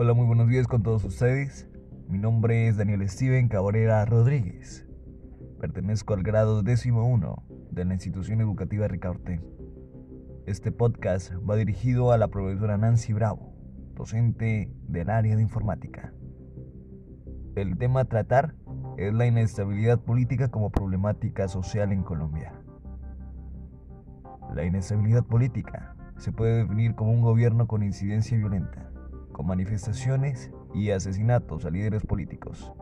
Hola, muy buenos días con todos ustedes. Mi nombre es Daniel Steven Cabrera Rodríguez. Pertenezco al grado décimo uno de la institución educativa Ricaurte. Este podcast va dirigido a la profesora Nancy Bravo, docente del área de informática. El tema a tratar es la inestabilidad política como problemática social en Colombia. La inestabilidad política se puede definir como un gobierno con incidencia violenta con manifestaciones y asesinatos a líderes políticos,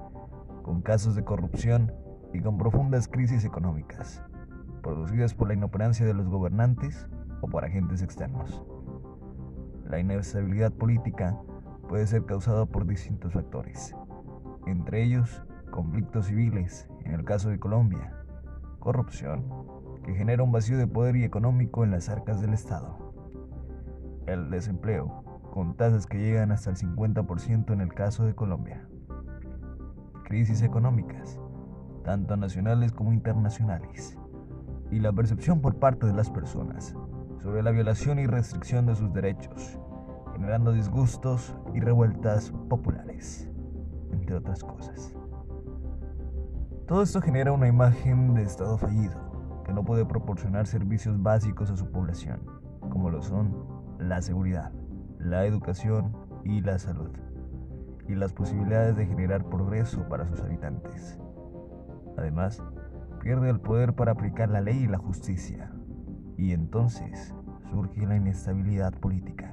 con casos de corrupción y con profundas crisis económicas, producidas por la inoperancia de los gobernantes o por agentes externos. La inestabilidad política puede ser causada por distintos factores, entre ellos conflictos civiles, en el caso de Colombia, corrupción, que genera un vacío de poder y económico en las arcas del Estado, el desempleo, con tasas que llegan hasta el 50% en el caso de Colombia. Crisis económicas, tanto nacionales como internacionales, y la percepción por parte de las personas sobre la violación y restricción de sus derechos, generando disgustos y revueltas populares, entre otras cosas. Todo esto genera una imagen de Estado fallido, que no puede proporcionar servicios básicos a su población, como lo son la seguridad, la educación y la salud, y las posibilidades de generar progreso para sus habitantes. Además, pierde el poder para aplicar la ley y la justicia, y entonces surge la inestabilidad política,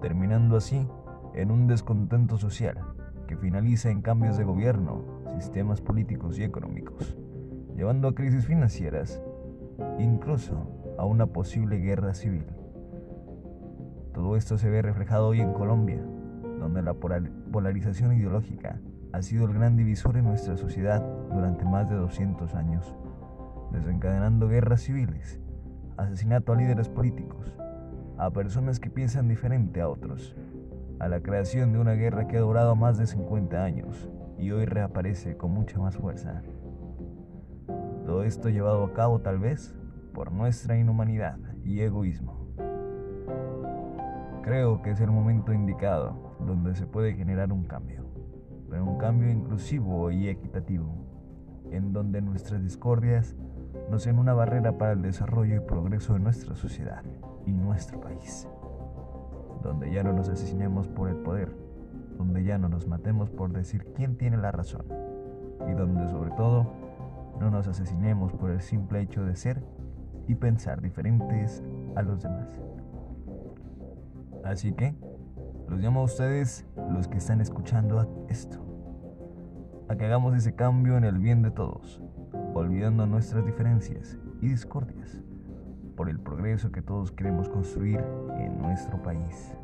terminando así en un descontento social que finaliza en cambios de gobierno, sistemas políticos y económicos, llevando a crisis financieras, incluso a una posible guerra civil. Todo esto se ve reflejado hoy en Colombia, donde la polarización ideológica ha sido el gran divisor en nuestra sociedad durante más de 200 años, desencadenando guerras civiles, asesinato a líderes políticos, a personas que piensan diferente a otros, a la creación de una guerra que ha durado más de 50 años y hoy reaparece con mucha más fuerza. Todo esto llevado a cabo tal vez por nuestra inhumanidad y egoísmo. Creo que es el momento indicado donde se puede generar un cambio, pero un cambio inclusivo y equitativo, en donde nuestras discordias no sean una barrera para el desarrollo y progreso de nuestra sociedad y nuestro país, donde ya no nos asesinemos por el poder, donde ya no nos matemos por decir quién tiene la razón, y donde sobre todo no nos asesinemos por el simple hecho de ser y pensar diferentes a los demás. Así que los llamo a ustedes, los que están escuchando esto, a que hagamos ese cambio en el bien de todos, olvidando nuestras diferencias y discordias, por el progreso que todos queremos construir en nuestro país.